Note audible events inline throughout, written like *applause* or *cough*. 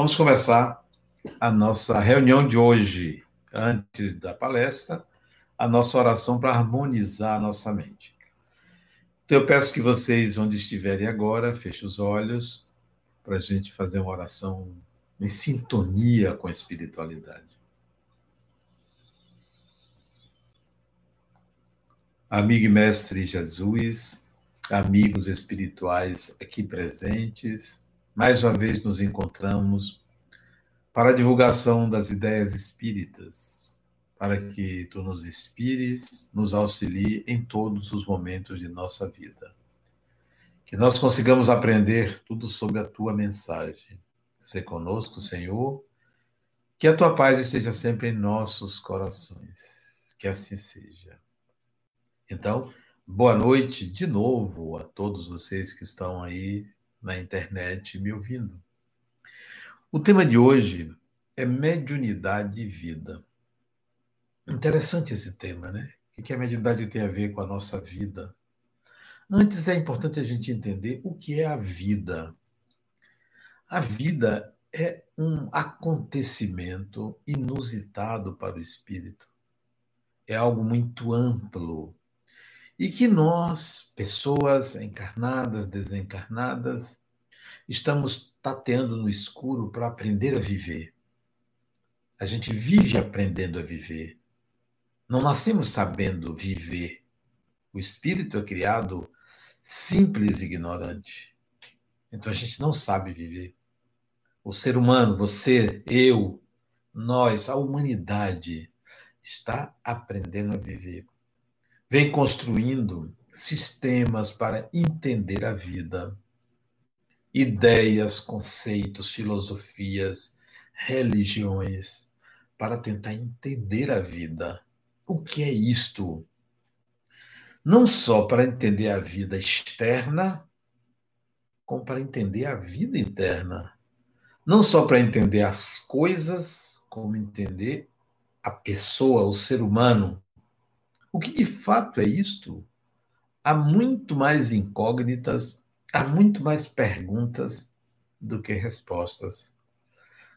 Vamos começar a nossa reunião de hoje, antes da palestra, a nossa oração para harmonizar a nossa mente. Então, eu peço que vocês, onde estiverem agora, fechem os olhos para a gente fazer uma oração em sintonia com a espiritualidade. Amigo e mestre Jesus, amigos espirituais aqui presentes, mais uma vez nos encontramos para a divulgação das ideias espíritas, para que tu nos inspires, nos auxilie em todos os momentos de nossa vida. Que nós consigamos aprender tudo sobre a tua mensagem. Se conosco, Senhor, que a tua paz esteja sempre em nossos corações. Que assim seja. Então, boa noite de novo a todos vocês que estão aí na internet me ouvindo. O tema de hoje é mediunidade e vida. Interessante esse tema, né? O que a mediunidade tem a ver com a nossa vida? Antes é importante a gente entender o que é a vida. A vida é um acontecimento inusitado para o espírito. É algo muito amplo, e que nós, pessoas encarnadas, desencarnadas, estamos tateando no escuro para aprender a viver. A gente vive aprendendo a viver. Não nascemos sabendo viver. O espírito é criado simples e ignorante. Então a gente não sabe viver. O ser humano, você, eu, nós, a humanidade está aprendendo a viver vem construindo sistemas para entender a vida, ideias, conceitos, filosofias, religiões, para tentar entender a vida. O que é isto? Não só para entender a vida externa, como para entender a vida interna. Não só para entender as coisas, como entender a pessoa, o ser humano. O que de fato é isto? Há muito mais incógnitas, há muito mais perguntas do que respostas.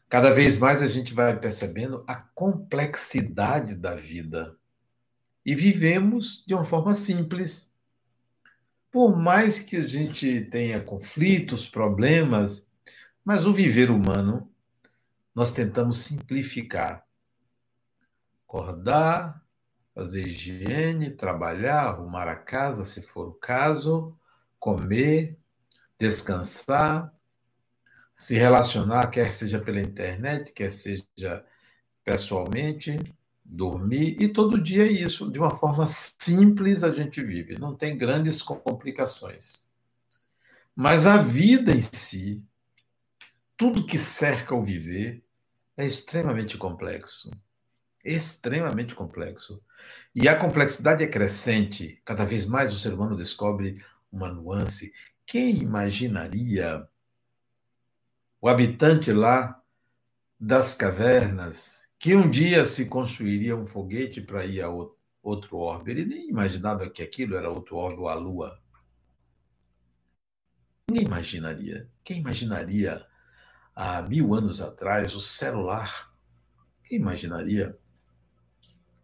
Cada vez mais a gente vai percebendo a complexidade da vida. E vivemos de uma forma simples. Por mais que a gente tenha conflitos, problemas, mas o viver humano, nós tentamos simplificar. Acordar, fazer higiene, trabalhar, arrumar a casa, se for o caso, comer, descansar, se relacionar, quer seja pela internet, quer seja pessoalmente, dormir, e todo dia é isso, de uma forma simples a gente vive, não tem grandes complicações. Mas a vida em si, tudo que cerca o viver, é extremamente complexo extremamente complexo. E a complexidade é crescente. Cada vez mais o ser humano descobre uma nuance. Quem imaginaria o habitante lá das cavernas que um dia se construiria um foguete para ir a outro orbe? Ele nem imaginava que aquilo era outro orbe ou a Lua. Ninguém imaginaria. Quem imaginaria há mil anos atrás o celular? Quem imaginaria?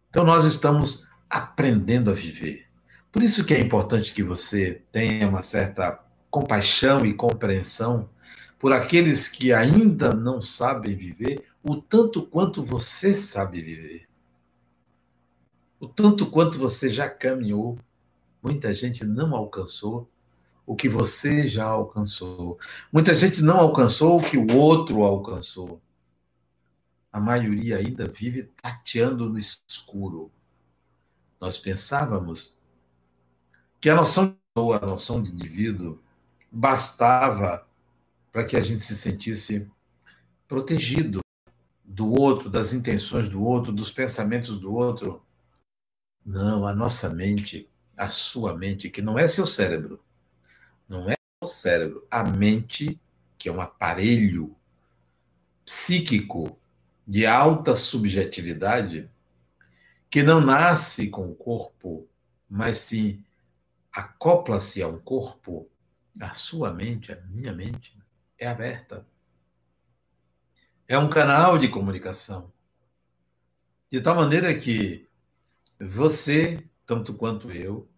Então nós estamos aprendendo a viver. Por isso que é importante que você tenha uma certa compaixão e compreensão por aqueles que ainda não sabem viver o tanto quanto você sabe viver. O tanto quanto você já caminhou, muita gente não alcançou o que você já alcançou. Muita gente não alcançou o que o outro alcançou a maioria ainda vive tateando no escuro. Nós pensávamos que a noção de pessoa, a noção de indivíduo, bastava para que a gente se sentisse protegido do outro, das intenções do outro, dos pensamentos do outro. Não, a nossa mente, a sua mente, que não é seu cérebro, não é o cérebro, a mente, que é um aparelho psíquico de alta subjetividade que não nasce com o corpo, mas sim acopla-se a um corpo, a sua mente, a minha mente, é aberta. é um canal de comunicação. De tal maneira que você, tanto quanto eu,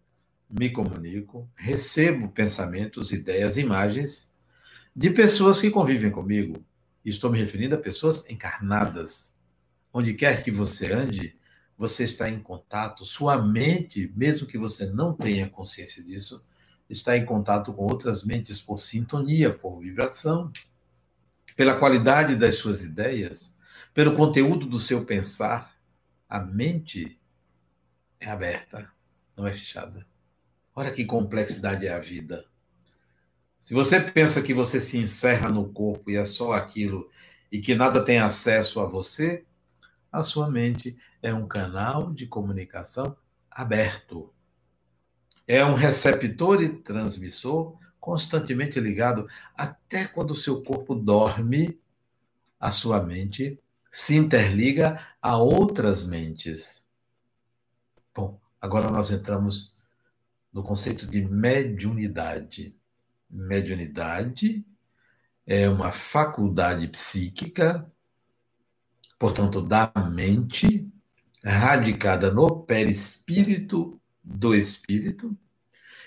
me comunico, recebo pensamentos, ideias, imagens de pessoas que convivem comigo. Estou me referindo a pessoas encarnadas. Onde quer que você ande, você está em contato, sua mente, mesmo que você não tenha consciência disso, está em contato com outras mentes por sintonia, por vibração, pela qualidade das suas ideias, pelo conteúdo do seu pensar. A mente é aberta, não é fechada. Olha que complexidade é a vida. Se você pensa que você se encerra no corpo e é só aquilo e que nada tem acesso a você, a sua mente é um canal de comunicação aberto. É um receptor e transmissor constantemente ligado até quando o seu corpo dorme, a sua mente se interliga a outras mentes. Bom, agora nós entramos no conceito de mediunidade. Mediunidade é uma faculdade psíquica, portanto, da mente, radicada no perispírito do espírito,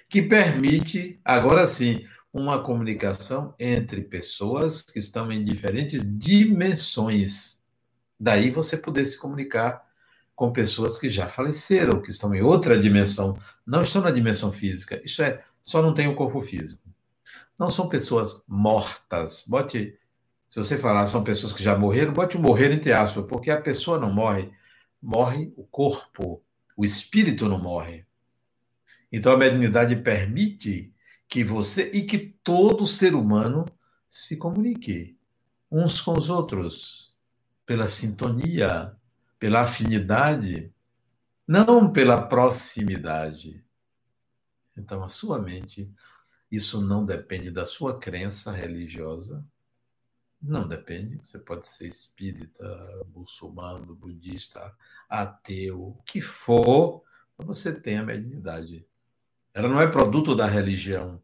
que permite, agora sim, uma comunicação entre pessoas que estão em diferentes dimensões. Daí você poder se comunicar com pessoas que já faleceram, que estão em outra dimensão, não estão na dimensão física. Isso é, só não tem o corpo físico. Não são pessoas mortas. Bote, se você falar são pessoas que já morreram, bote morrer entre aspas, porque a pessoa não morre, morre o corpo, o espírito não morre. Então a mediunidade permite que você e que todo ser humano se comunique uns com os outros pela sintonia, pela afinidade, não pela proximidade. Então, a sua mente, isso não depende da sua crença religiosa, não depende. Você pode ser espírita, muçulmano, budista, ateu, o que for, você tem a mediunidade. Ela não é produto da religião.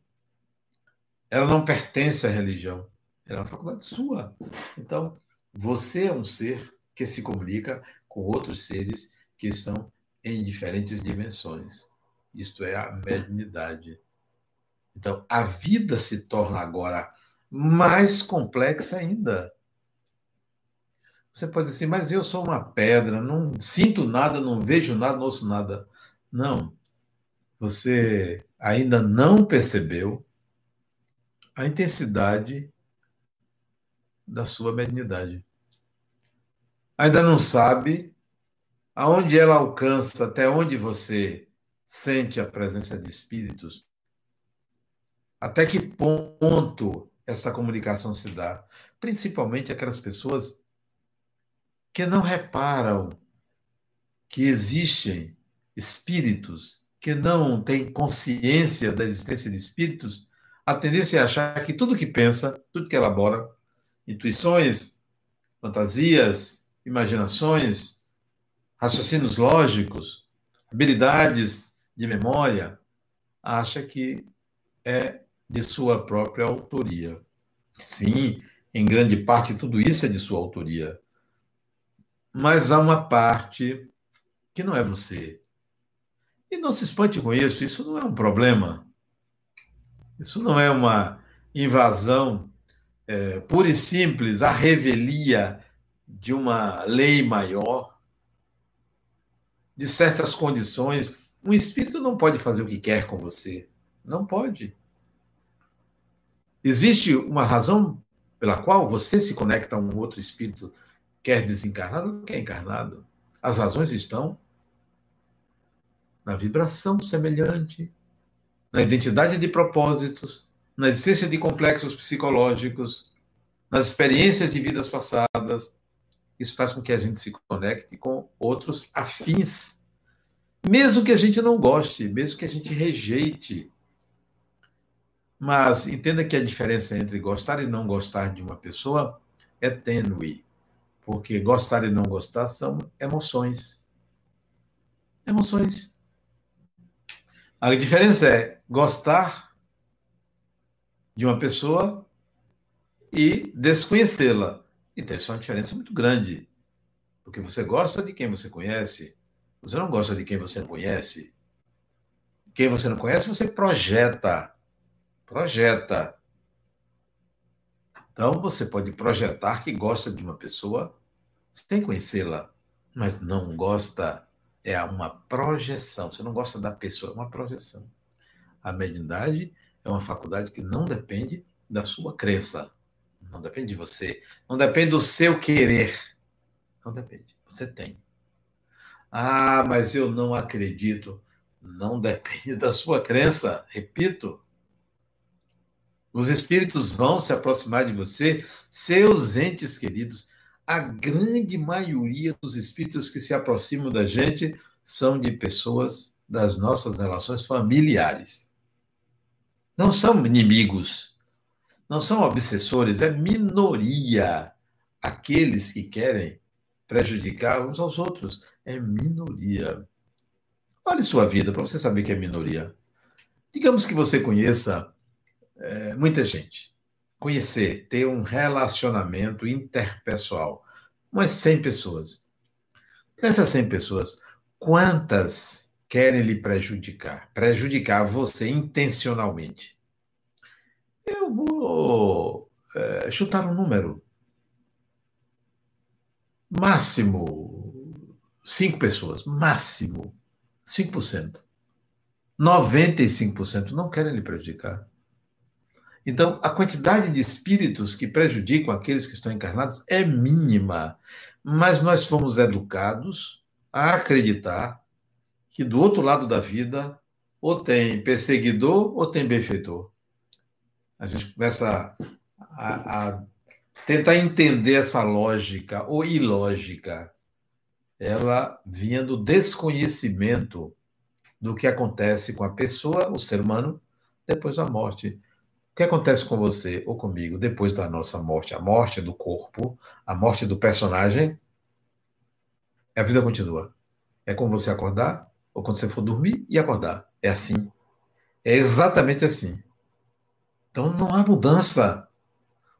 Ela não pertence à religião. Ela é uma faculdade sua. Então, você é um ser que se comunica com outros seres que estão em diferentes dimensões. Isto é a mediunidade. Então, a vida se torna agora mais complexa ainda. Você pode dizer assim, mas eu sou uma pedra, não sinto nada, não vejo nada, não ouço nada. Não. Você ainda não percebeu a intensidade da sua mediunidade. Ainda não sabe aonde ela alcança, até onde você sente a presença de espíritos, até que ponto essa comunicação se dá, principalmente aquelas pessoas que não reparam que existem espíritos, que não têm consciência da existência de espíritos, a tendência é achar que tudo que pensa, tudo que elabora, intuições, fantasias, imaginações, raciocínios lógicos, habilidades de memória, acha que é de sua própria autoria. Sim, em grande parte tudo isso é de sua autoria. Mas há uma parte que não é você. E não se espante com isso, isso não é um problema. Isso não é uma invasão é, pura e simples, a revelia de uma lei maior, de certas condições. Um espírito não pode fazer o que quer com você. Não pode. Existe uma razão pela qual você se conecta a um outro espírito, quer desencarnado, quer encarnado. As razões estão na vibração semelhante, na identidade de propósitos, na existência de complexos psicológicos, nas experiências de vidas passadas, isso faz com que a gente se conecte com outros afins, mesmo que a gente não goste, mesmo que a gente rejeite. Mas entenda que a diferença entre gostar e não gostar de uma pessoa é tênue, porque gostar e não gostar são emoções. Emoções. A diferença é gostar de uma pessoa e desconhecê-la Então, isso é uma diferença muito grande. Porque você gosta de quem você conhece, você não gosta de quem você não conhece. Quem você não conhece, você projeta. Projeta. Então, você pode projetar que gosta de uma pessoa sem conhecê-la, mas não gosta. É uma projeção. Você não gosta da pessoa, é uma projeção. A mediunidade é uma faculdade que não depende da sua crença. Não depende de você. Não depende do seu querer. Não depende. Você tem. Ah, mas eu não acredito. Não depende *laughs* da sua crença. Repito. Os espíritos vão se aproximar de você, seus entes queridos. A grande maioria dos espíritos que se aproximam da gente são de pessoas das nossas relações familiares. Não são inimigos, não são obsessores, é minoria aqueles que querem prejudicar uns aos outros. É minoria. Olhe sua vida para você saber que é minoria. Digamos que você conheça é, muita gente. Conhecer, ter um relacionamento interpessoal. Umas 100 pessoas. Dessas 100 pessoas, quantas querem lhe prejudicar? Prejudicar você intencionalmente? Eu vou é, chutar um número. Máximo cinco pessoas. Máximo 5%. 95% não querem lhe prejudicar. Então, a quantidade de espíritos que prejudicam aqueles que estão encarnados é mínima. Mas nós fomos educados a acreditar que do outro lado da vida ou tem perseguidor ou tem benfeitor a gente começa a, a tentar entender essa lógica ou ilógica. Ela vinha do desconhecimento do que acontece com a pessoa, o ser humano, depois da morte. O que acontece com você ou comigo depois da nossa morte? A morte do corpo, a morte do personagem. A vida continua. É como você acordar, ou quando você for dormir e acordar. É assim. É exatamente assim. Então não há mudança.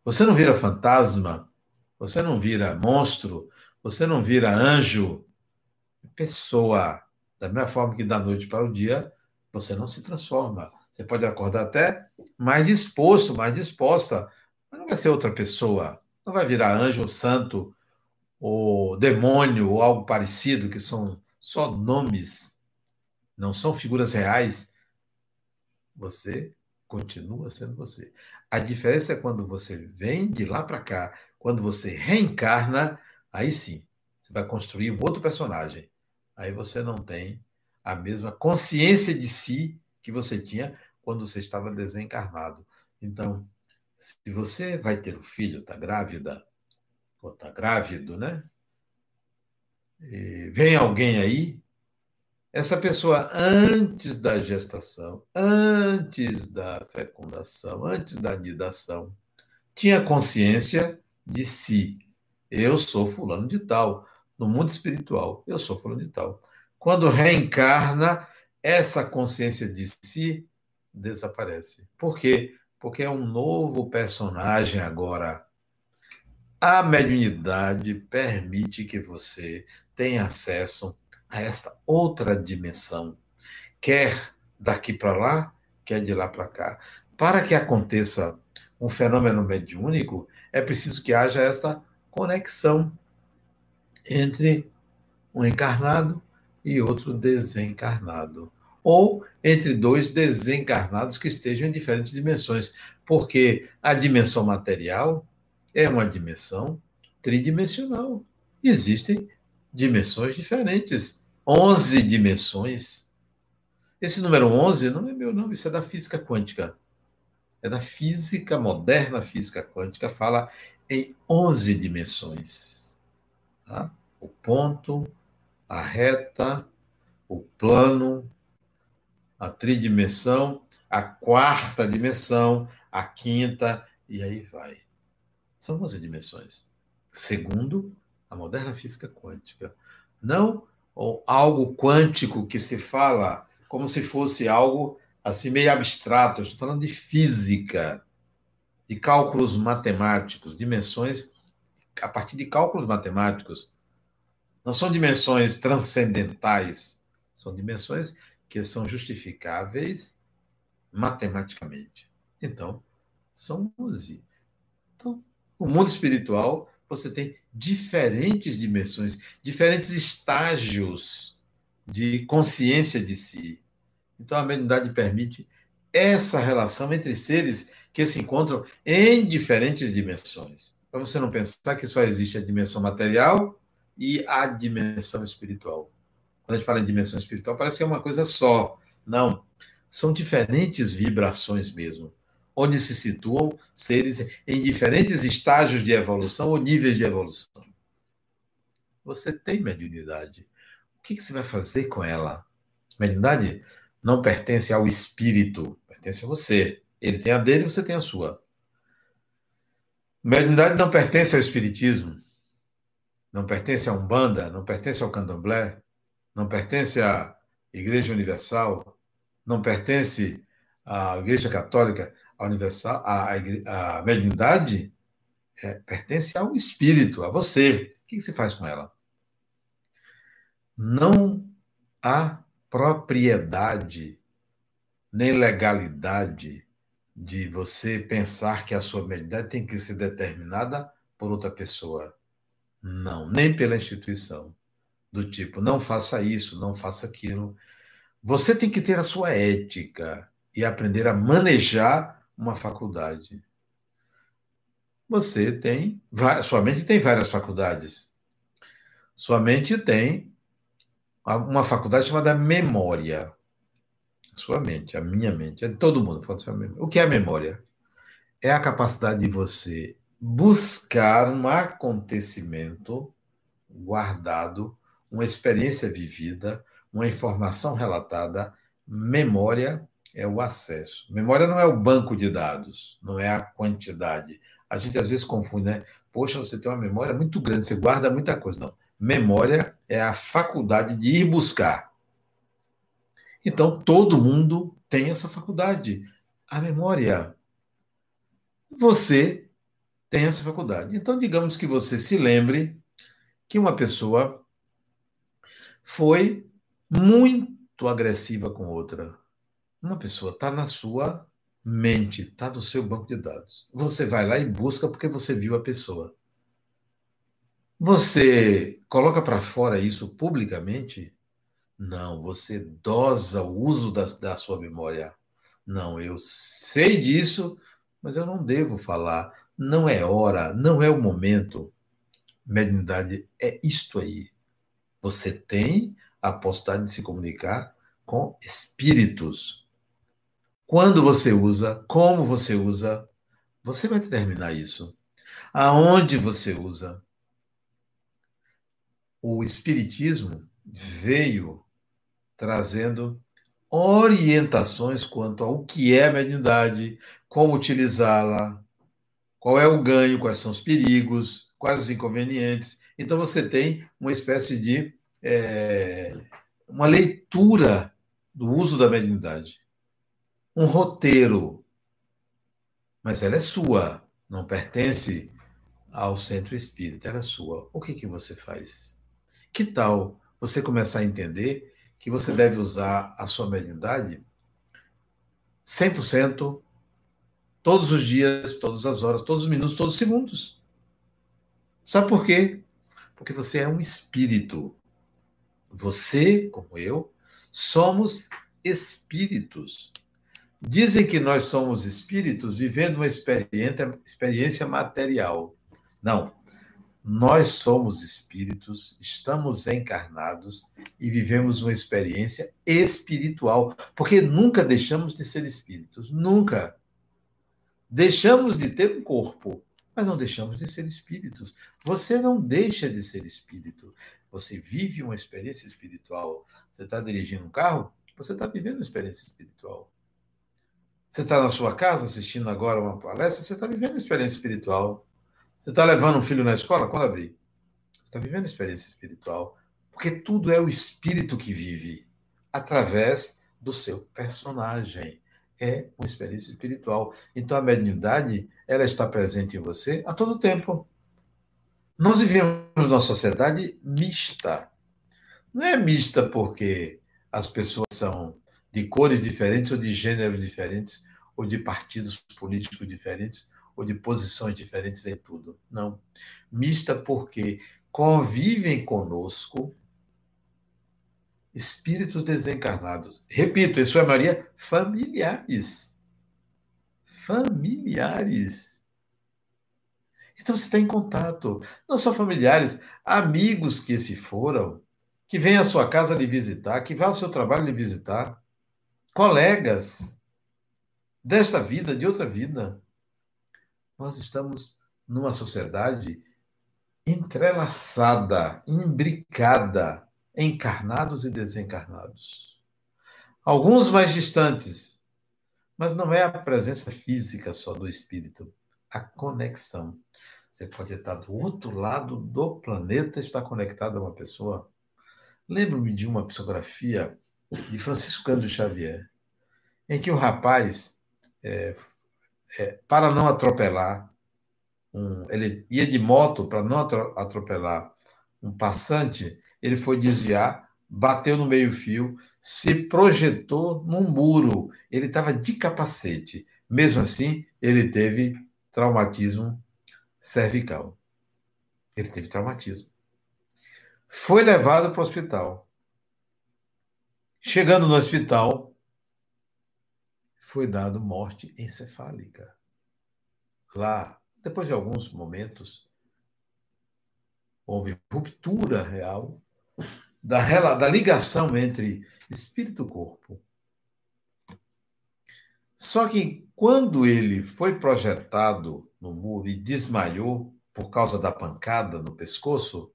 Você não vira fantasma, você não vira monstro, você não vira anjo. Pessoa. Da mesma forma que da noite para o dia, você não se transforma. Você pode acordar até mais disposto, mais disposta, mas não vai ser outra pessoa. Não vai virar anjo ou santo, ou demônio, ou algo parecido, que são só nomes, não são figuras reais. Você continua sendo você. A diferença é quando você vem de lá para cá, quando você reencarna, aí sim, você vai construir um outro personagem. Aí você não tem a mesma consciência de si que você tinha quando você estava desencarnado. Então, se você vai ter um filho, está grávida, ou está grávido, né? E vem alguém aí essa pessoa, antes da gestação, antes da fecundação, antes da nidação, tinha consciência de si. Eu sou fulano de tal. No mundo espiritual, eu sou fulano de tal. Quando reencarna, essa consciência de si desaparece. Por quê? Porque é um novo personagem agora. A mediunidade permite que você tenha acesso a esta outra dimensão, quer daqui para lá, quer de lá para cá. Para que aconteça um fenômeno mediúnico, é preciso que haja esta conexão entre um encarnado e outro desencarnado. Ou entre dois desencarnados que estejam em diferentes dimensões. Porque a dimensão material é uma dimensão tridimensional. Existem dimensões diferentes 11 dimensões. Esse número 11 não é meu, não, isso é da física quântica. É da física moderna, física quântica, fala em 11 dimensões. Tá? O ponto, a reta, o plano, a tridimensão, a quarta dimensão, a quinta, e aí vai. São 11 dimensões. Segundo a moderna física quântica. Não algo quântico que se fala como se fosse algo assim meio abstrato. estou falando de física, de cálculos matemáticos, dimensões a partir de cálculos matemáticos. Não são dimensões transcendentais, são dimensões que são justificáveis matematicamente. Então, são 11. Então, o mundo espiritual, você tem diferentes dimensões, diferentes estágios de consciência de si. Então, a mediunidade permite essa relação entre seres que se encontram em diferentes dimensões. Para você não pensar que só existe a dimensão material e a dimensão espiritual. Quando a gente fala em dimensão espiritual, parece que é uma coisa só. Não. São diferentes vibrações mesmo, onde se situam seres em diferentes estágios de evolução ou níveis de evolução. Você tem mediunidade. O que você vai fazer com ela? Mediunidade não pertence ao espírito, pertence a você. Ele tem a dele, você tem a sua. Mediunidade não pertence ao espiritismo, não pertence à Umbanda, não pertence ao Candomblé, não pertence à Igreja Universal, não pertence à Igreja Católica, à Universal, à, à mediunidade é, pertence ao espírito, a você. O que você faz com ela? Não há propriedade nem legalidade de você pensar que a sua mediunidade tem que ser determinada por outra pessoa. Não, nem pela instituição do tipo, não faça isso, não faça aquilo. Você tem que ter a sua ética e aprender a manejar uma faculdade. Você tem, sua mente tem várias faculdades. Sua mente tem uma faculdade chamada memória. Sua mente, a minha mente, é de todo mundo. O que é a memória? É a capacidade de você buscar um acontecimento guardado uma experiência vivida, uma informação relatada. Memória é o acesso. Memória não é o banco de dados, não é a quantidade. A gente às vezes confunde, né? Poxa, você tem uma memória muito grande, você guarda muita coisa. Não. Memória é a faculdade de ir buscar. Então, todo mundo tem essa faculdade. A memória. Você tem essa faculdade. Então, digamos que você se lembre que uma pessoa foi muito agressiva com outra. Uma pessoa está na sua mente, está no seu banco de dados. Você vai lá e busca porque você viu a pessoa. Você coloca para fora isso publicamente? Não, você dosa o uso da, da sua memória. Não, eu sei disso, mas eu não devo falar. Não é hora, não é o momento. Mediunidade é isto aí. Você tem a possibilidade de se comunicar com espíritos. Quando você usa, como você usa, você vai determinar isso. Aonde você usa. O Espiritismo veio trazendo orientações quanto ao que é a mediunidade, como utilizá-la, qual é o ganho, quais são os perigos, quais os inconvenientes. Então você tem uma espécie de é, uma leitura do uso da mediunidade, um roteiro, mas ela é sua, não pertence ao centro espírita, ela é sua. O que, que você faz? Que tal você começar a entender que você deve usar a sua mediunidade 100%, todos os dias, todas as horas, todos os minutos, todos os segundos? Sabe por quê? Porque você é um espírito. Você, como eu, somos espíritos. Dizem que nós somos espíritos vivendo uma experiência, experiência material. Não. Nós somos espíritos, estamos encarnados e vivemos uma experiência espiritual, porque nunca deixamos de ser espíritos, nunca. Deixamos de ter um corpo, mas não deixamos de ser espíritos. Você não deixa de ser espírito. Você vive uma experiência espiritual. Você está dirigindo um carro, você está vivendo uma experiência espiritual. Você está na sua casa assistindo agora uma palestra, você está vivendo uma experiência espiritual. Você está levando um filho na escola? Quando abrir? Você está vivendo uma experiência espiritual. Porque tudo é o espírito que vive através do seu personagem é uma experiência espiritual. Então a mediunidade, ela está presente em você a todo tempo. Nós vivemos numa sociedade mista. Não é mista porque as pessoas são de cores diferentes ou de gêneros diferentes, ou de partidos políticos diferentes, ou de posições diferentes em tudo. Não. Mista porque convivem conosco espíritos desencarnados. Repito, em sua maioria, familiares. Familiares. Então você está em contato. Não só familiares, amigos que se foram, que vêm à sua casa lhe visitar, que vão ao seu trabalho lhe visitar, colegas desta vida, de outra vida. Nós estamos numa sociedade entrelaçada, imbricada, encarnados e desencarnados. Alguns mais distantes, mas não é a presença física só do espírito, a conexão. Você pode estar do outro lado do planeta, estar conectado a uma pessoa. Lembro-me de uma psicografia de Francisco Cândido Xavier, em que o rapaz, é, é, para não atropelar, um, ele ia de moto para não atropelar um passante, ele foi desviar, bateu no meio-fio, se projetou num muro. Ele estava de capacete. Mesmo assim, ele teve traumatismo cervical. Ele teve traumatismo. Foi levado para o hospital. Chegando no hospital, foi dado morte encefálica. Lá, depois de alguns momentos, houve ruptura real da, da ligação entre espírito e corpo. Só que quando ele foi projetado no muro e desmaiou por causa da pancada no pescoço,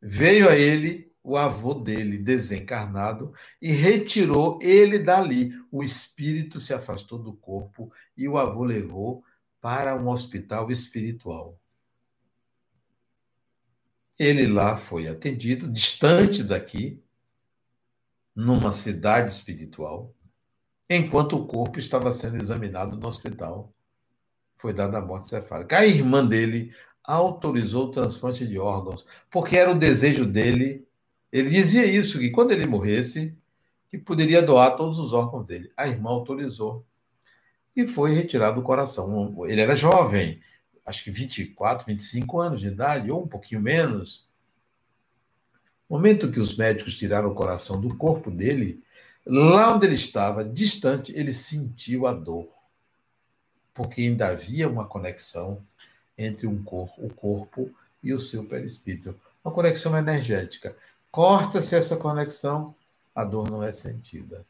veio a ele o avô dele desencarnado e retirou ele dali. O espírito se afastou do corpo e o avô levou para um hospital espiritual. Ele lá foi atendido, distante daqui, numa cidade espiritual, enquanto o corpo estava sendo examinado no hospital. Foi dada a morte cefálica. A irmã dele autorizou o transplante de órgãos, porque era o desejo dele. Ele dizia isso, que quando ele morresse, que poderia doar todos os órgãos dele. A irmã autorizou e foi retirado do coração. Ele era jovem, acho que 24, 25 anos de idade, ou um pouquinho menos. No momento que os médicos tiraram o coração do corpo dele, lá onde ele estava, distante, ele sentiu a dor. Porque ainda havia uma conexão entre um corpo, o corpo e o seu perispírito. Uma conexão energética. Corta-se essa conexão, a dor não é sentida.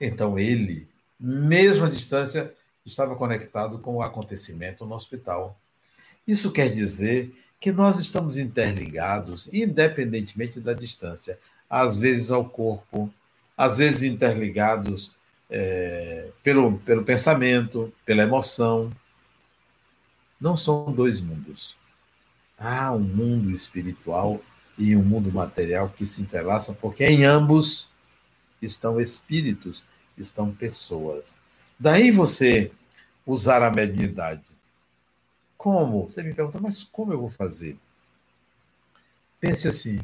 Então ele mesmo à distância, estava conectado com o acontecimento no hospital. Isso quer dizer que nós estamos interligados, independentemente da distância, às vezes ao corpo, às vezes interligados é, pelo, pelo pensamento, pela emoção. Não são dois mundos. Há um mundo espiritual e um mundo material que se entrelaçam, porque em ambos estão espíritos estão pessoas. Daí você usar a mediunidade. Como? Você me pergunta, mas como eu vou fazer? Pense assim: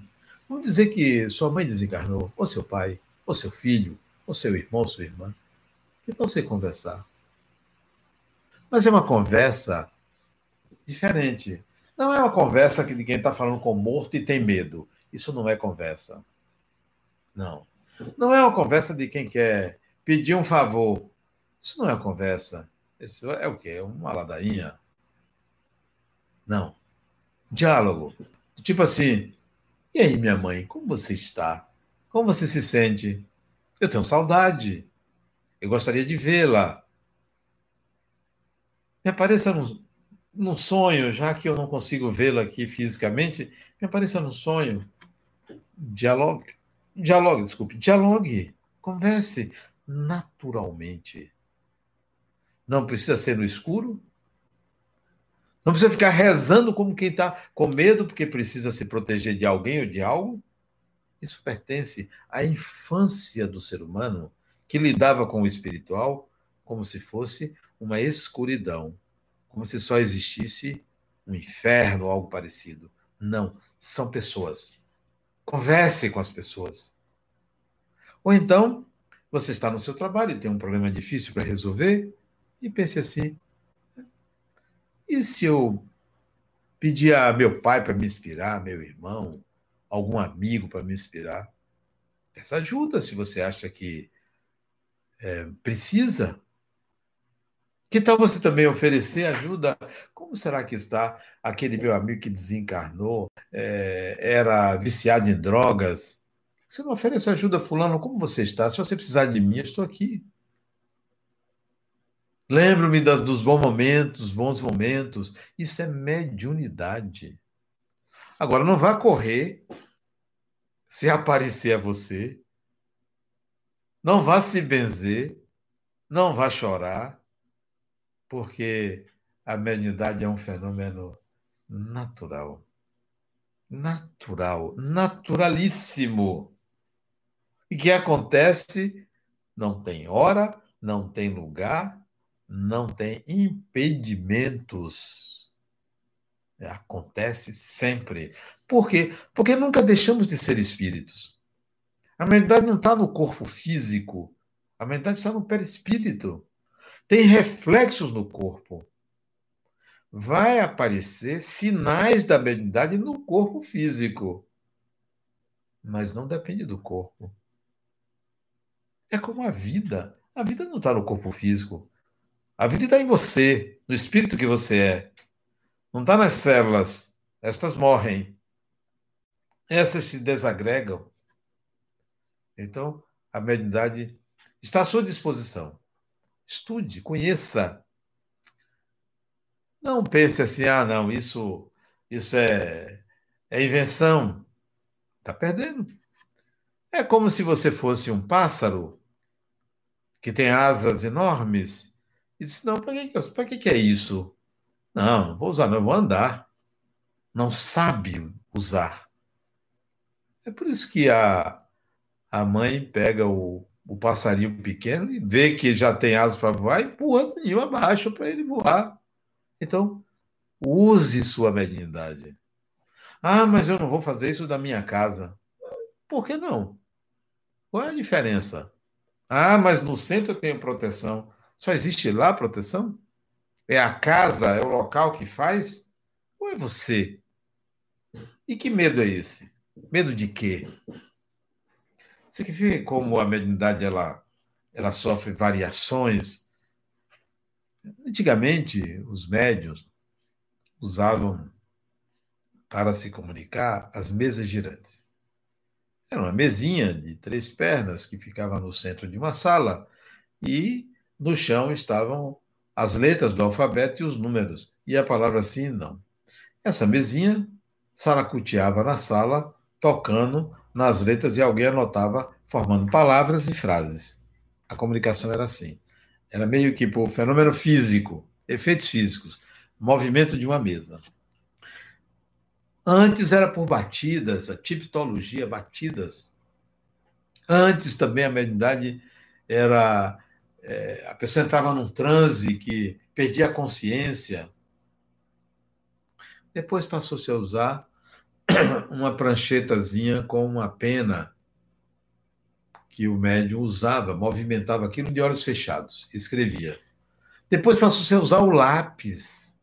vamos dizer que sua mãe desencarnou, ou seu pai, ou seu filho, ou seu irmão, ou sua irmã. Que tal você conversar? Mas é uma conversa diferente. Não é uma conversa que ninguém está falando com morto e tem medo. Isso não é conversa. Não. Não é uma conversa de quem quer pedir um favor. Isso não é conversa. Isso é o quê? É uma ladainha? Não. Diálogo. Tipo assim, e aí, minha mãe, como você está? Como você se sente? Eu tenho saudade. Eu gostaria de vê-la. Me apareça num, num sonho, já que eu não consigo vê-la aqui fisicamente, me apareça num sonho. Dialogue. Dialogue, desculpe. Dialogue. Converse naturalmente. Não precisa ser no escuro. Não precisa ficar rezando como quem está com medo porque precisa se proteger de alguém ou de algo. Isso pertence à infância do ser humano que lidava com o espiritual como se fosse uma escuridão, como se só existisse um inferno ou algo parecido. Não, são pessoas. Converse com as pessoas. Ou então, você está no seu trabalho e tem um problema difícil para resolver e pense assim: e se eu pedir a meu pai para me inspirar, meu irmão, algum amigo para me inspirar? Peça ajuda se você acha que é, precisa. Que tal você também oferecer ajuda? Como será que está aquele meu amigo que desencarnou, é, era viciado em drogas? Você não oferece ajuda, Fulano? Como você está? Se você precisar de mim, eu estou aqui. Lembro-me dos bons momentos, bons momentos. Isso é mediunidade. Agora, não vá correr se aparecer a você. Não vá se benzer. Não vá chorar porque a mediunidade é um fenômeno natural. Natural, naturalíssimo. E que acontece, não tem hora, não tem lugar, não tem impedimentos. Acontece sempre. Por quê? Porque nunca deixamos de ser espíritos. A mediunidade não está no corpo físico, a mediunidade está no perispírito tem reflexos no corpo. Vai aparecer sinais da mediunidade no corpo físico. Mas não depende do corpo. É como a vida. A vida não está no corpo físico. A vida está em você, no espírito que você é. Não está nas células. Estas morrem. Essas se desagregam. Então, a mediunidade está à sua disposição. Estude, conheça. Não pense assim, ah, não, isso, isso é, é invenção. Está perdendo. É como se você fosse um pássaro que tem asas enormes e disse: Não, para que, que, que é isso? Não, vou usar, não, vou andar. Não sabe usar. É por isso que a, a mãe pega o, o passarinho pequeno e vê que já tem asas para voar e empurra o ninho abaixo para ele voar. Então, use sua mediunidade. Ah, mas eu não vou fazer isso da minha casa. Por que não? Qual é a diferença? Ah, mas no centro eu tenho proteção. Só existe lá proteção? É a casa, é o local que faz? Ou é você? E que medo é esse? Medo de quê? Você vê como a mediunidade ela, ela sofre variações. Antigamente, os médios usavam para se comunicar as mesas girantes. Era uma mesinha de três pernas que ficava no centro de uma sala e no chão estavam as letras do alfabeto e os números, e a palavra sim não. Essa mesinha saracuteava na sala, tocando nas letras e alguém anotava, formando palavras e frases. A comunicação era assim. Era meio que por fenômeno físico, efeitos físicos, movimento de uma mesa. Antes era por batidas, a tipologia, batidas. Antes também a mediunidade era. É, a pessoa entrava num transe que perdia a consciência. Depois passou-se a usar *clears throat* uma pranchetazinha com uma pena que o médium usava, movimentava aquilo de olhos fechados, escrevia. Depois passou a usar o lápis.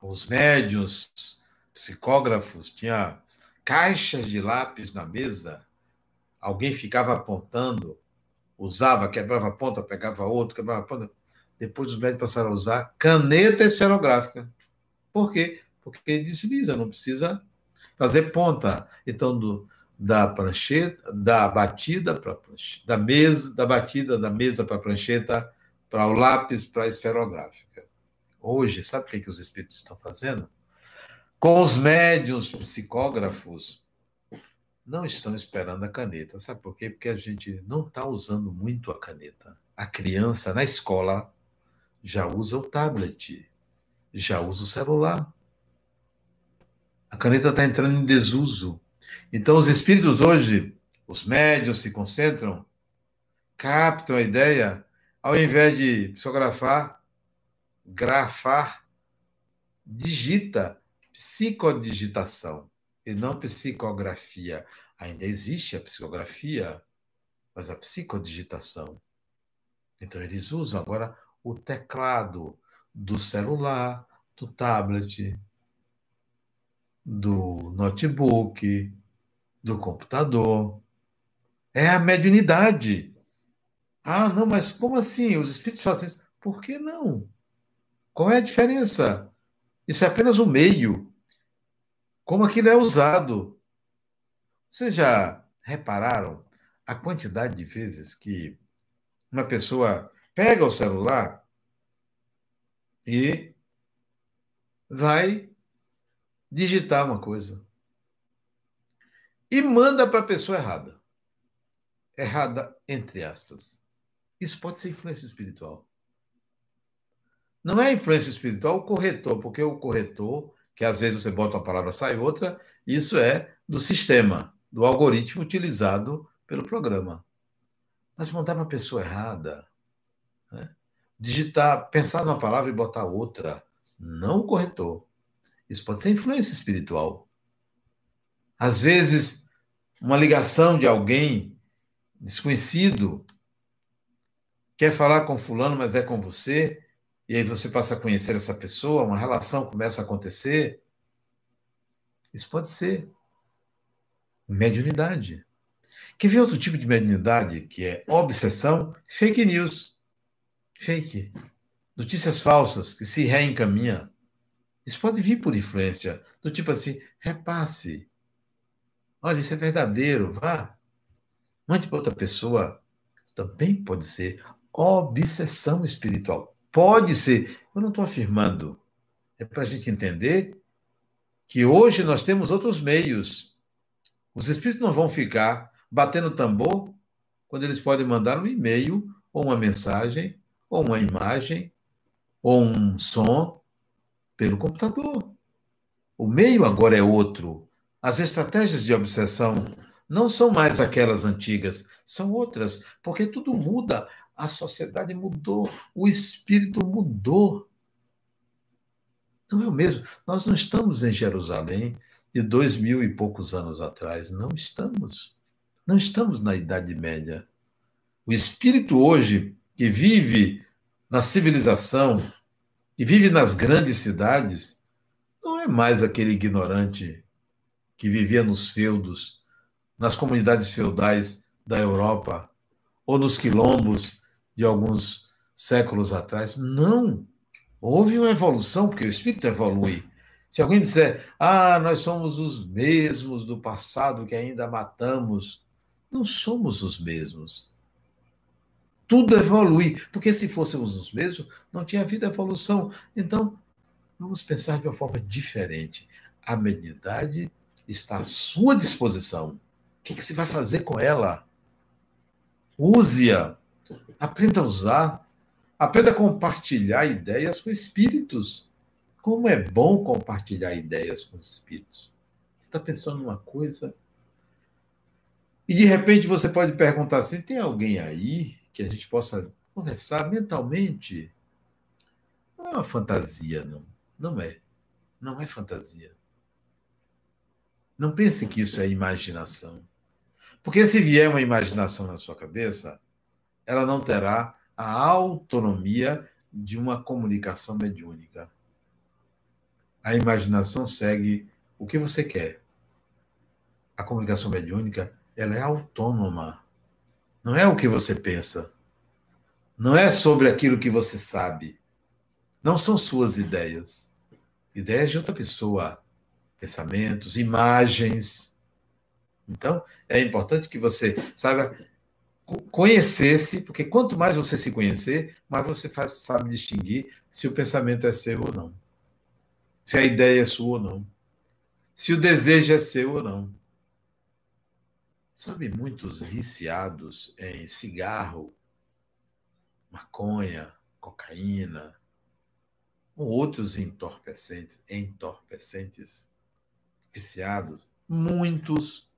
Os médios, psicógrafos, tinha caixas de lápis na mesa. Alguém ficava apontando, usava, quebrava a ponta, pegava outro, quebrava a ponta. Depois os médicos passaram a usar caneta esferográfica. Por quê? porque desliza, não precisa fazer ponta. Então, do, da prancheta, da batida para da mesa, da batida da mesa para prancheta, para o lápis, para a esferográfica. Hoje, sabe o que, que os espíritos estão fazendo? Com os médios psicógrafos, não estão esperando a caneta. Sabe por quê? Porque a gente não está usando muito a caneta. A criança na escola já usa o tablet, já usa o celular. A caneta está entrando em desuso. Então, os espíritos hoje, os médios se concentram, captam a ideia, ao invés de psicografar, grafar, digita psicodigitação e não psicografia. Ainda existe a psicografia, mas a psicodigitação. Então, eles usam agora o teclado do celular, do tablet, do notebook, do computador. É a mediunidade. Ah, não, mas como assim? Os espíritos fazem isso? Por que não? Qual é a diferença? Isso é apenas um meio. Como aquilo é usado. Vocês já repararam a quantidade de vezes que uma pessoa pega o celular e vai digitar uma coisa e manda para a pessoa errada. Errada, entre aspas. Isso pode ser influência espiritual. Não é influência espiritual o corretor, porque o corretor, que às vezes você bota uma palavra, sai outra, isso é do sistema, do algoritmo utilizado pelo programa. Mas mandar para a pessoa errada, né? digitar, pensar numa palavra e botar outra, não o corretor. Isso pode ser influência espiritual. Às vezes, uma ligação de alguém desconhecido quer falar com fulano, mas é com você, e aí você passa a conhecer essa pessoa, uma relação começa a acontecer. Isso pode ser mediunidade. Quer ver outro tipo de mediunidade, que é obsessão? Fake news. Fake. Notícias falsas que se reencaminha. Isso pode vir por influência, do tipo assim, repasse. Olha, isso é verdadeiro, vá. Mande para outra pessoa. Também pode ser obsessão espiritual. Pode ser. Eu não estou afirmando. É para a gente entender que hoje nós temos outros meios. Os espíritos não vão ficar batendo tambor quando eles podem mandar um e-mail, ou uma mensagem, ou uma imagem, ou um som pelo computador. O meio agora é outro. As estratégias de obsessão não são mais aquelas antigas, são outras, porque tudo muda. A sociedade mudou, o espírito mudou. Não é o mesmo. Nós não estamos em Jerusalém de dois mil e poucos anos atrás. Não estamos. Não estamos na Idade Média. O espírito hoje, que vive na civilização, que vive nas grandes cidades, não é mais aquele ignorante que vivia nos feudos, nas comunidades feudais da Europa, ou nos quilombos de alguns séculos atrás. Não. Houve uma evolução, porque o espírito evolui. Se alguém disser, ah, nós somos os mesmos do passado que ainda matamos, não somos os mesmos. Tudo evolui, porque se fôssemos os mesmos, não tinha havido evolução. Então, vamos pensar de uma forma diferente. A mediunidade está à sua disposição. O que, que você vai fazer com ela? Use-a. Aprenda a usar. Aprenda a compartilhar ideias com espíritos. Como é bom compartilhar ideias com espíritos. Você está pensando numa coisa, e de repente você pode perguntar assim: tem alguém aí que a gente possa conversar mentalmente? Não é uma fantasia, não. Não é. Não é fantasia. Não pense que isso é imaginação. Porque se vier uma imaginação na sua cabeça, ela não terá a autonomia de uma comunicação mediúnica. A imaginação segue o que você quer. A comunicação mediúnica ela é autônoma. Não é o que você pensa. Não é sobre aquilo que você sabe. Não são suas ideias. Ideias de outra pessoa. Pensamentos, imagens. Então, é importante que você saiba conhecer-se, porque quanto mais você se conhecer, mais você faz, sabe distinguir se o pensamento é seu ou não. Se a ideia é sua ou não. Se o desejo é seu ou não. Sabe, muitos viciados em cigarro, maconha, cocaína, ou outros entorpecentes, entorpecentes, viciados, muitos.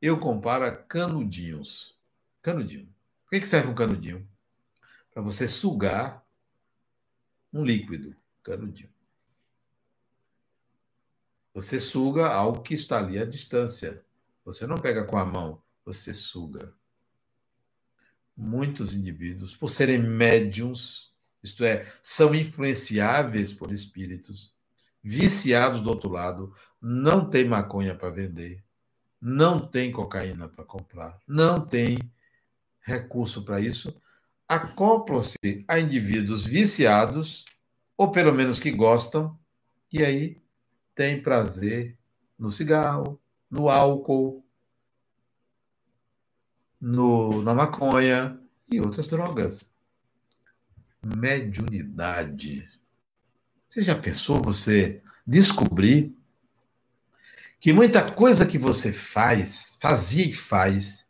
Eu comparo a canudinhos. Canudinho. Por que serve um canudinho? Para você sugar um líquido, canudinho. Você suga algo que está ali à distância. Você não pega com a mão, você suga. Muitos indivíduos, por serem médiums, isto é, são influenciáveis por espíritos, viciados do outro lado, não tem maconha para vender, não tem cocaína para comprar, não tem recurso para isso, acoplam-se a indivíduos viciados, ou pelo menos que gostam, e aí tem prazer no cigarro, no álcool, no, na maconha e outras drogas. Mediunidade. Você já pensou você descobrir que muita coisa que você faz, fazia e faz,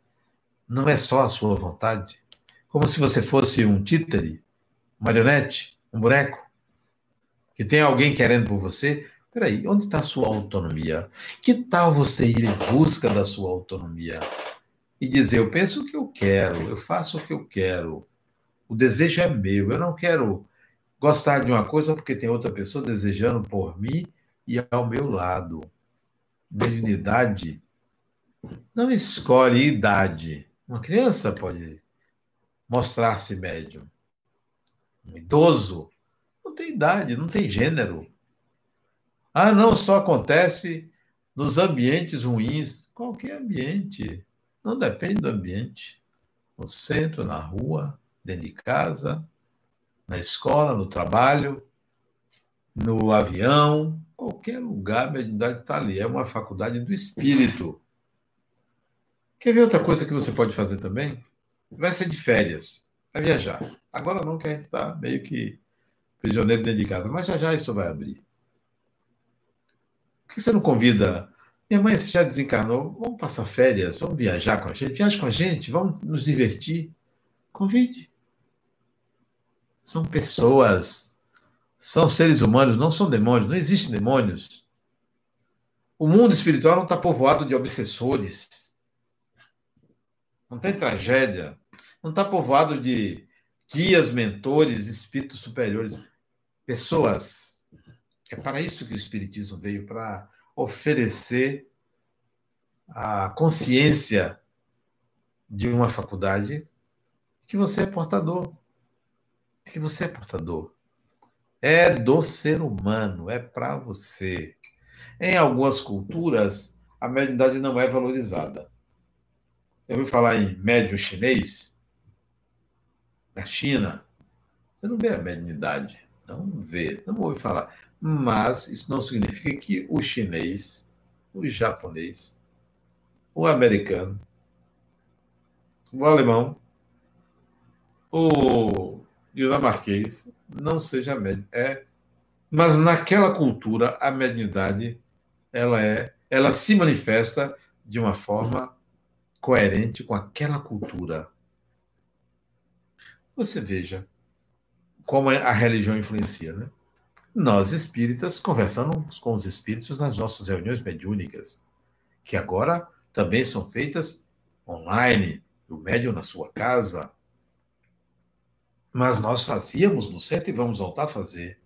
não é só a sua vontade? Como se você fosse um títere, marionete, um boneco, que tem alguém querendo por você, Peraí, onde está a sua autonomia? Que tal você ir em busca da sua autonomia? E dizer, eu penso o que eu quero, eu faço o que eu quero. O desejo é meu, eu não quero gostar de uma coisa porque tem outra pessoa desejando por mim e ao meu lado. Mediunidade não escolhe idade. Uma criança pode mostrar-se médium. Um idoso não tem idade, não tem gênero. Ah, não, só acontece nos ambientes ruins. Qualquer ambiente. Não depende do ambiente. No centro, na rua, dentro de casa, na escola, no trabalho, no avião, qualquer lugar, a mediunidade está ali. É uma faculdade do espírito. Quer ver outra coisa que você pode fazer também? Vai ser de férias, vai viajar. Agora não, que a gente está meio que prisioneiro dentro de casa, mas já já isso vai abrir. Por que você não convida? Minha mãe já desencarnou, vamos passar férias, vamos viajar com a gente, viaje com a gente, vamos nos divertir. Convide. São pessoas, são seres humanos, não são demônios, não existem demônios. O mundo espiritual não está povoado de obsessores. Não tem tragédia. Não está povoado de guias, mentores, espíritos superiores. Pessoas é para isso que o Espiritismo veio para oferecer a consciência de uma faculdade que você é portador. Que você é portador. É do ser humano, é para você. Em algumas culturas, a mediunidade não é valorizada. Eu ouvi falar em médium chinês, na China. Você não vê a mediunidade. Não vê, não ouve falar mas isso não significa que o chinês, o japonês, o americano, o alemão, o dinamarquês não seja médio. É, mas naquela cultura a mediunidade ela é, ela se manifesta de uma forma coerente com aquela cultura. Você veja como a religião influencia, né? nós espíritas conversamos com os espíritos nas nossas reuniões mediúnicas, que agora também são feitas online, o médium na sua casa. Mas nós fazíamos no centro e vamos voltar a fazer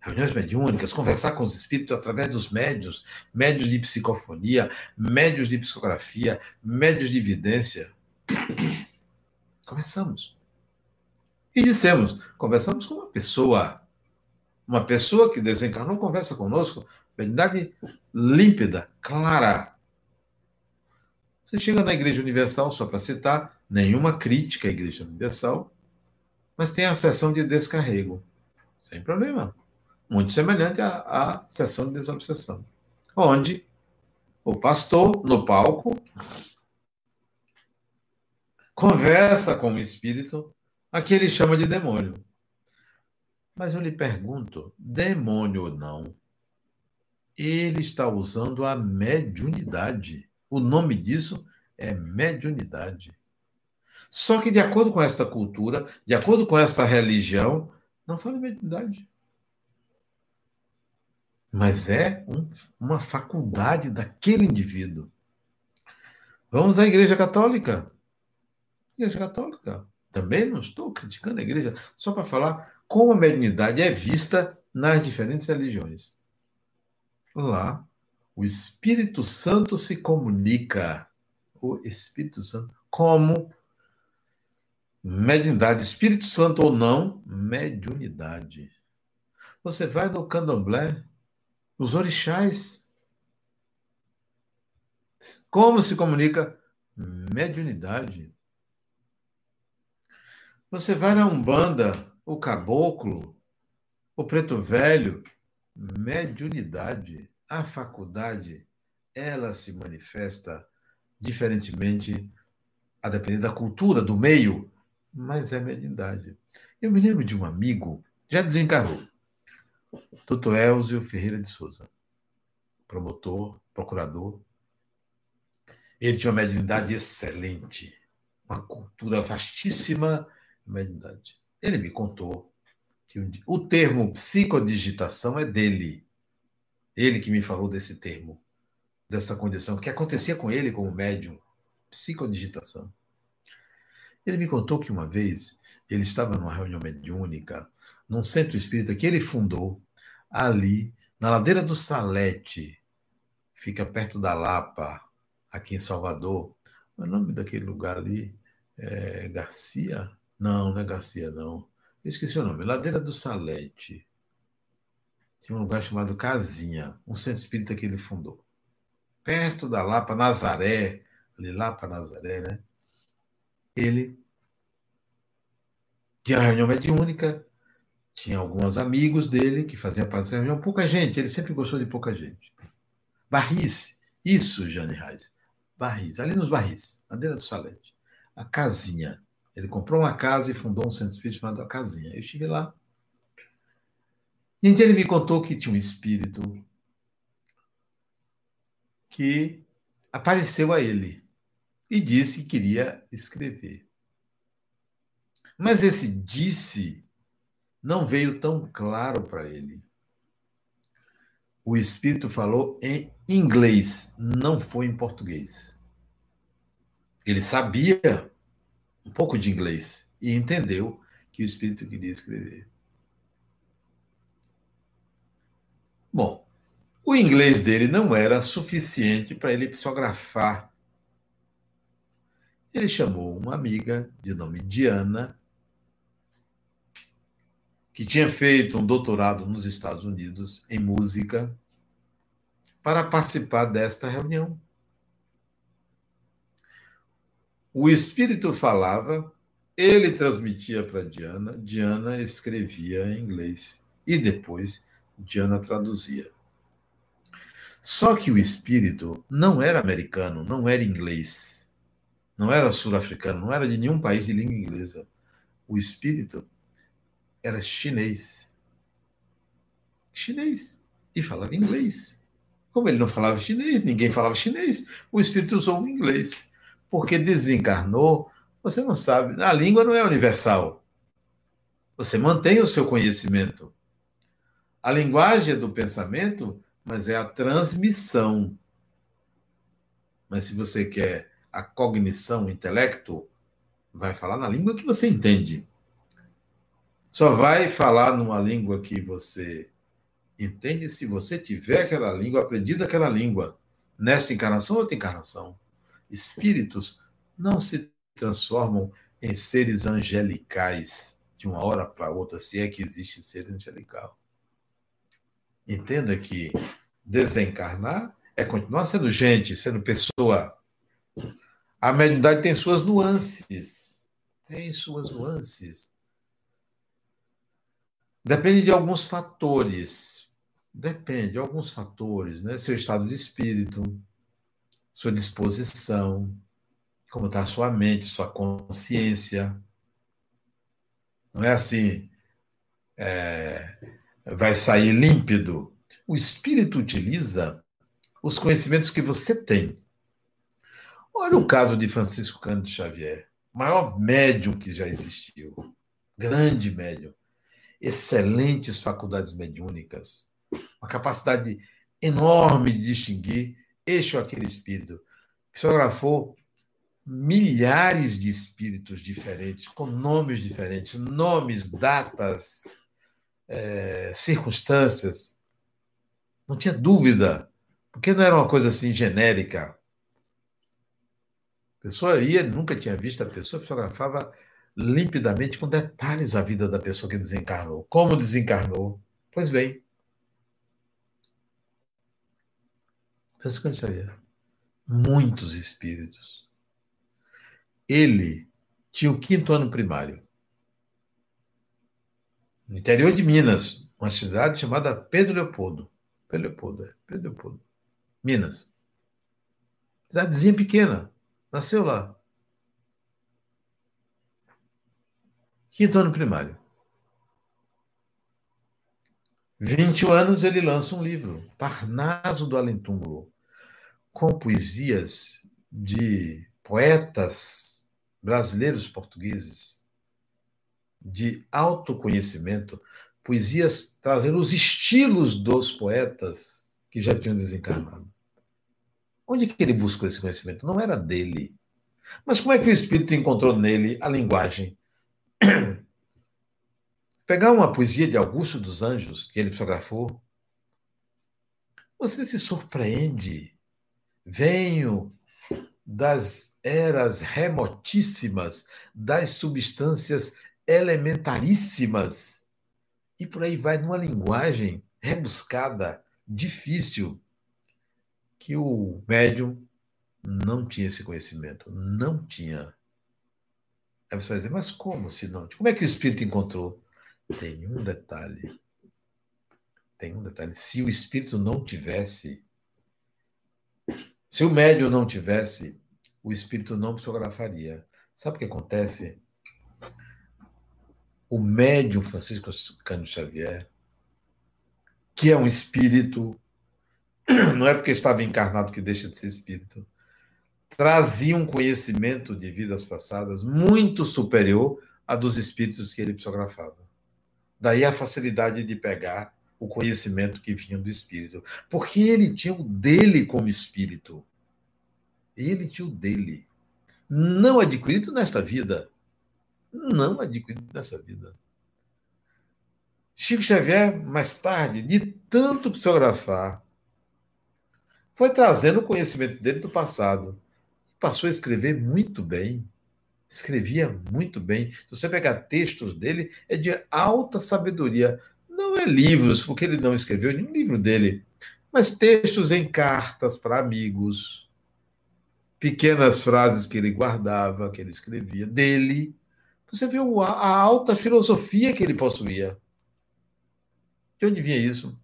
reuniões mediúnicas, conversar com os espíritos através dos médios, médios de psicofonia, médios de psicografia, médios de evidência. *coughs* Conversamos. E dissemos, conversamos com uma pessoa uma pessoa que desencarnou conversa conosco, verdade límpida, clara. Você chega na Igreja Universal, só para citar, nenhuma crítica à Igreja Universal, mas tem a sessão de descarrego, sem problema. Muito semelhante à, à sessão de desobsessão, onde o pastor, no palco, conversa com o espírito, a que ele chama de demônio. Mas eu lhe pergunto, demônio ou não, ele está usando a mediunidade. O nome disso é mediunidade. Só que, de acordo com esta cultura, de acordo com esta religião, não fala mediunidade. Mas é um, uma faculdade daquele indivíduo. Vamos à Igreja Católica. Igreja Católica. Também não estou criticando a igreja, só para falar como a mediunidade é vista nas diferentes religiões. Lá, O Espírito Santo se comunica. O Espírito Santo como mediunidade. Espírito Santo ou não, mediunidade. Você vai no candomblé, os orixás. Como se comunica? Mediunidade. Você vai na Umbanda, o caboclo, o preto velho, mediunidade. A faculdade, ela se manifesta diferentemente a depender da cultura, do meio, mas é mediunidade. Eu me lembro de um amigo, já desencarnou, Dr. Elzio Ferreira de Souza, promotor, procurador. Ele tinha uma mediunidade excelente, uma cultura vastíssima mediunidade. Ele me contou que o termo psicodigitação é dele. Ele que me falou desse termo, dessa condição, que acontecia com ele como médium, psicodigitação. Ele me contou que uma vez ele estava numa reunião mediúnica num centro espírita que ele fundou ali na ladeira do Salete, fica perto da Lapa, aqui em Salvador. O nome daquele lugar ali é Garcia? Não, não é Garcia, não. Esqueci o nome. Ladeira do Salete. Tinha um lugar chamado Casinha, um centro espírita que ele fundou. Perto da Lapa, Nazaré, ali Lapa, Nazaré, né? Ele tinha uma reunião mediúnica, tinha alguns amigos dele que faziam parte dessa reunião, pouca gente, ele sempre gostou de pouca gente. Barris, isso, Jane Reis. Barris, ali nos Barris, Ladeira do Salete. A casinha. Ele comprou uma casa e fundou um centro espírita chamado A Casinha. Eu estive lá. E então ele me contou que tinha um espírito que apareceu a ele e disse que queria escrever. Mas esse disse não veio tão claro para ele. O Espírito falou em inglês, não foi em português. Ele sabia um pouco de inglês e entendeu que o Espírito queria escrever. Bom, o inglês dele não era suficiente para ele psicografar. Ele chamou uma amiga de nome Diana que tinha feito um doutorado nos Estados Unidos em música, para participar desta reunião. O espírito falava, ele transmitia para Diana, Diana escrevia em inglês e depois Diana traduzia. Só que o espírito não era americano, não era inglês, não era sul-africano, não era de nenhum país de língua inglesa. O espírito era chinês. Chinês. E falava inglês. Como ele não falava chinês, ninguém falava chinês, o espírito usou o inglês. Porque desencarnou, você não sabe. A língua não é universal. Você mantém o seu conhecimento. A linguagem é do pensamento, mas é a transmissão. Mas se você quer a cognição, o intelecto, vai falar na língua que você entende. Só vai falar numa língua que você entende se você tiver aquela língua, aprendido aquela língua, nesta encarnação ou outra encarnação. Espíritos não se transformam em seres angelicais de uma hora para outra, se é que existe ser angelical. Entenda que desencarnar é continuar sendo gente, sendo pessoa. A mediunidade tem suas nuances. Tem suas nuances. Depende de alguns fatores. Depende de alguns fatores, né? Seu estado de espírito, sua disposição, como está sua mente, sua consciência. Não é assim, é, vai sair límpido. O espírito utiliza os conhecimentos que você tem. Olha o caso de Francisco Cândido Xavier, maior médium que já existiu, grande médium excelentes faculdades mediúnicas, uma capacidade enorme de distinguir este ou aquele espírito. Psicografou milhares de espíritos diferentes, com nomes diferentes, nomes, datas, é, circunstâncias. Não tinha dúvida, Porque não era uma coisa assim genérica. A pessoa ia, nunca tinha visto a pessoa, fotografava limpidamente, com detalhes, a vida da pessoa que desencarnou. Como desencarnou. Pois bem. Francisco Xavier. Muitos espíritos. Ele tinha o quinto ano primário. No interior de Minas, uma cidade chamada Pedro Leopoldo. Pedro Leopoldo, é. Pedro Leopoldo. Minas. Cidadezinha pequena. Nasceu lá. Quinto ano primário. 21 anos ele lança um livro, Parnaso do Alentúmulo, com poesias de poetas brasileiros portugueses de autoconhecimento, poesias trazendo os estilos dos poetas que já tinham desencarnado. Onde que ele buscou esse conhecimento? Não era dele. Mas como é que o espírito encontrou nele a linguagem? *clears throat* Pegar uma poesia de Augusto dos Anjos, que ele psicografou, você se surpreende. Venho das eras remotíssimas, das substâncias elementaríssimas. E por aí vai numa linguagem rebuscada, difícil, que o médium não tinha esse conhecimento, não tinha. Aí você vai dizer, mas como se não? Como é que o espírito encontrou? Tem um detalhe. Tem um detalhe. Se o espírito não tivesse, se o médium não tivesse, o espírito não psicografaria. Sabe o que acontece? O médium Francisco Cândido Xavier, que é um espírito *clears throat* não é porque estava encarnado que deixa de ser espírito, trazia um conhecimento de vidas passadas muito superior a dos espíritos que ele psicografava. Daí a facilidade de pegar o conhecimento que vinha do espírito, porque ele tinha o dele como espírito. Ele tinha o dele, não adquirido nesta vida, não adquirido nessa vida. Chico Xavier, mais tarde, de tanto psicografar, foi trazendo o conhecimento dele do passado. Passou a escrever muito bem. Escrevia muito bem. Se você pegar textos dele, é de alta sabedoria. Não é livros, porque ele não escreveu nenhum livro dele, mas textos em cartas para amigos, pequenas frases que ele guardava, que ele escrevia dele. Você vê a alta filosofia que ele possuía. De onde vinha isso?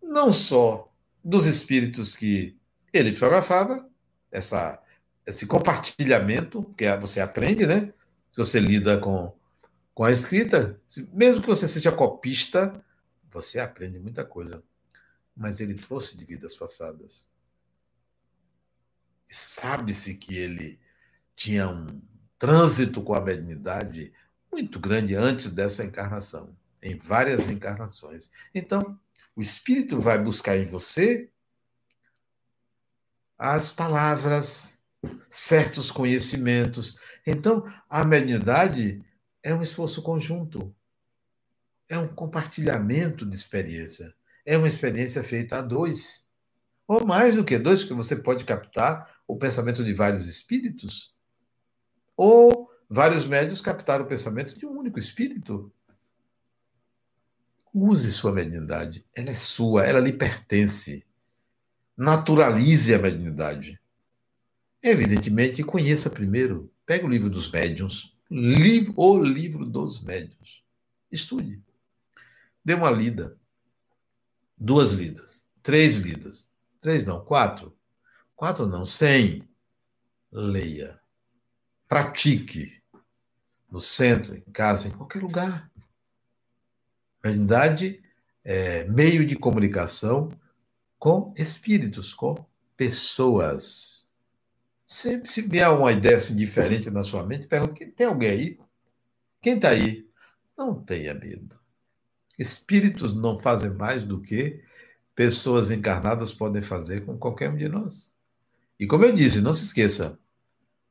Não só dos espíritos que ele psicografava essa, esse compartilhamento, que é, você aprende, né? Se você lida com, com a escrita, mesmo que você seja copista, você aprende muita coisa. Mas ele trouxe de vidas passadas. E sabe-se que ele tinha um trânsito com a mediunidade muito grande antes dessa encarnação, em várias encarnações. Então, o espírito vai buscar em você as palavras, certos conhecimentos. Então, a mediunidade é um esforço conjunto, é um compartilhamento de experiência, é uma experiência feita a dois, ou mais do que dois, porque você pode captar o pensamento de vários espíritos, ou vários médios captar o pensamento de um único espírito. Use sua mediunidade, ela é sua, ela lhe pertence naturalize a mediunidade. Evidentemente, conheça primeiro. Pega o livro dos médiuns, livro, o livro dos médiuns. Estude. Dê uma lida. Duas lidas. Três lidas. Três não, quatro. Quatro não, cem. Leia. Pratique. No centro, em casa, em qualquer lugar. Mediunidade é meio de comunicação com espíritos, com pessoas. Sempre se vier uma ideia assim, diferente na sua mente, pergunta: tem alguém aí? Quem está aí? Não tenha medo. Espíritos não fazem mais do que pessoas encarnadas podem fazer com qualquer um de nós. E como eu disse, não se esqueça,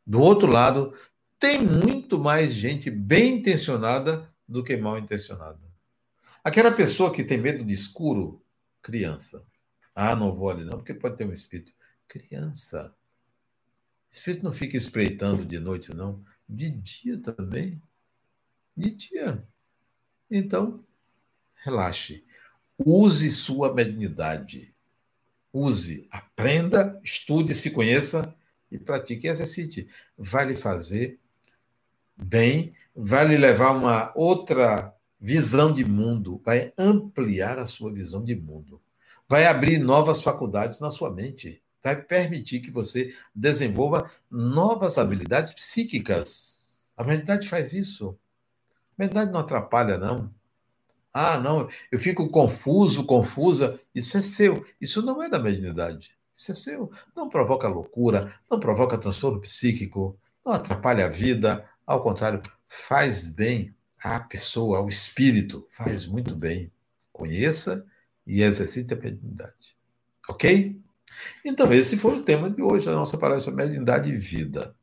do outro lado, tem muito mais gente bem intencionada do que mal intencionada. Aquela pessoa que tem medo de escuro, criança Ah, não vou ali não, porque pode ter um espírito. Criança. Espírito não fica espreitando de noite, não. De dia também. De dia. Então, relaxe. Use sua mediunidade. Use, aprenda, estude, se conheça e pratique e exercite. Vai lhe fazer bem, vai lhe levar uma outra visão de mundo, vai ampliar a sua visão de mundo, vai abrir novas faculdades na sua mente, vai permitir que você desenvolva novas habilidades psíquicas. A mediunidade faz isso. A mediunidade não atrapalha, não. Ah, não, eu fico confuso, confusa. Isso é seu. Isso não é da mediunidade. Isso é seu. Não provoca loucura, não provoca transtorno psíquico, não atrapalha a vida. Ao contrário, faz bem à pessoa, ao espírito. Faz muito bem. Conheça e exercite a mediunidade. Ok? Então, esse foi o tema de hoje da nossa palestra Mediunidade e Vida.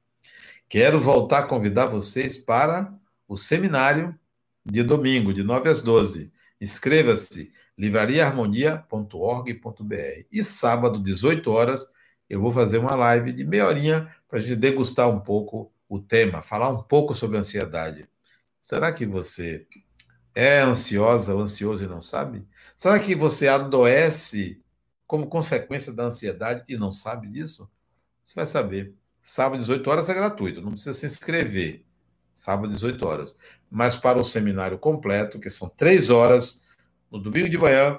Quero voltar a convidar vocês para o seminário de domingo, de 9 às 12. Inscreva-se, livrariaharmonia.org.br. E sábado, 18 horas, eu vou fazer uma live de meia horinha para a gente degustar um pouco o tema, falar um pouco sobre ansiedade. Será que você é ansiosa ou ansioso e não sabe? Será que você adoece como consequência da ansiedade e não sabe disso? Você vai saber. Sábado, 18 horas é gratuito, não precisa se inscrever. Sábado, 18 horas. Mas para o seminário completo, que são três horas, no domingo de manhã,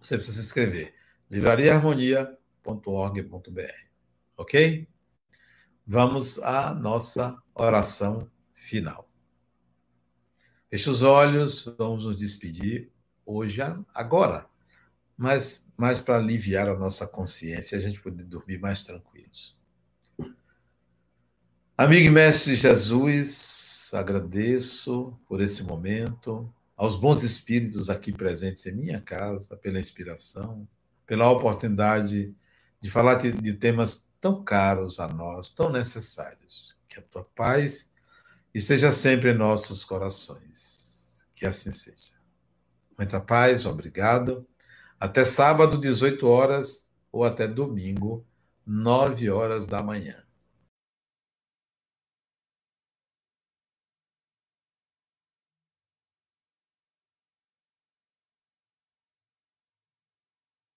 você precisa se inscrever. livrariaharmonia.org.br. Ok? Vamos à nossa oração final. Feche os olhos, vamos nos despedir hoje, agora, mas mais para aliviar a nossa consciência e a gente poder dormir mais tranquilos. Amigo e mestre Jesus, agradeço por esse momento, aos bons espíritos aqui presentes em minha casa, pela inspiração, pela oportunidade de falar de, temas tão caros a nós, tão necessários. Que a tua paz esteja sempre em nossos corações. Que assim seja. Muita paz, obrigado. Até sábado, 18 horas, ou até domingo, 9 horas da manhã.